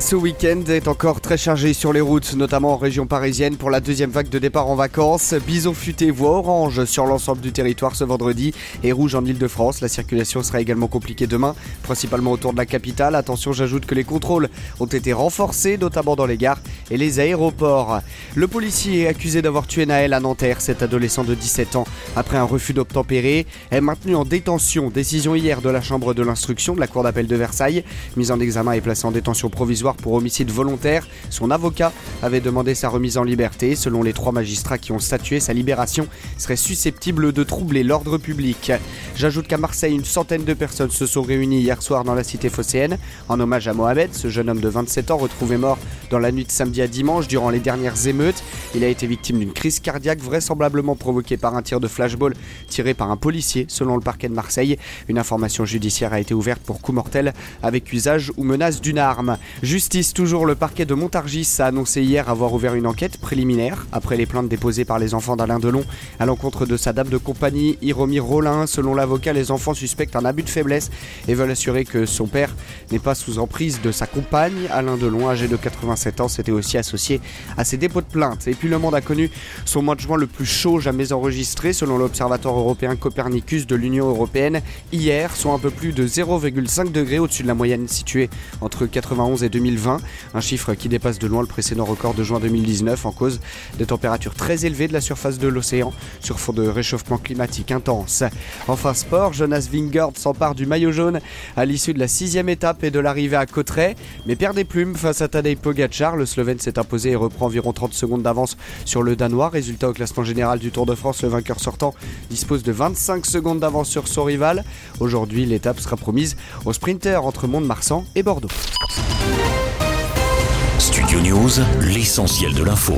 Ce week-end est encore très chargé sur les routes, notamment en région parisienne pour la deuxième vague de départ en vacances. Bison futé voie orange sur l'ensemble du territoire ce vendredi et rouge en Ile-de-France. La circulation sera également compliquée demain, principalement autour de la capitale. Attention, j'ajoute que les contrôles ont été renforcés, notamment dans les gares et les aéroports. Le policier est accusé d'avoir tué Naël à Nanterre, cet adolescent de 17 ans, après un refus d'obtempérer, est maintenu en détention. Décision hier de la chambre de l'instruction de la cour d'appel de Versailles. Mise en examen et placé en détention provisoire pour homicide volontaire. Son avocat avait demandé sa remise en liberté. Selon les trois magistrats qui ont statué, sa libération serait susceptible de troubler l'ordre public. J'ajoute qu'à Marseille, une centaine de personnes se sont réunies hier soir dans la cité phocéenne en hommage à Mohamed, ce jeune homme de 27 ans retrouvé mort dans la nuit de samedi à dimanche durant les dernières émeutes. Il a été victime d'une crise cardiaque vraisemblablement provoquée par un tir de flashball tiré par un policier, selon le parquet de Marseille. Une information judiciaire a été ouverte pour coup mortel avec usage ou menace d'une arme. Justice toujours, le parquet de Montargis a annoncé hier avoir ouvert une enquête préliminaire après les plaintes déposées par les enfants d'Alain Delon à l'encontre de sa dame de compagnie, Iromir Rollin. Selon les enfants suspectent un abus de faiblesse et veulent assurer que son père n'est pas sous emprise de sa compagne. Alain Delon, âgé de 87 ans, s'était aussi associé à ces dépôts de plainte. Et puis le monde a connu son mois de juin le plus chaud jamais enregistré selon l'Observatoire européen Copernicus de l'Union européenne. Hier, soit un peu plus de 0,5 degrés au-dessus de la moyenne située entre 91 et 2020 un chiffre qui dépasse de loin le précédent record de juin 2019 en cause des températures très élevées de la surface de l'océan sur fond de réchauffement climatique intense. Enfin sport, Jonas Vingard s'empare du maillot jaune à l'issue de la sixième étape et de l'arrivée à Cotteret, mais perd des plumes face à Tadej Pogacar. Le Slovène s'est imposé et reprend environ 30 secondes d'avance sur le Danois. Résultat au classement général du Tour de France, le vainqueur sortant dispose de 25 secondes d'avance sur son rival. Aujourd'hui, l'étape sera promise au sprinter entre Mont-de-Marsan et Bordeaux. Studio News, l'essentiel de l'info.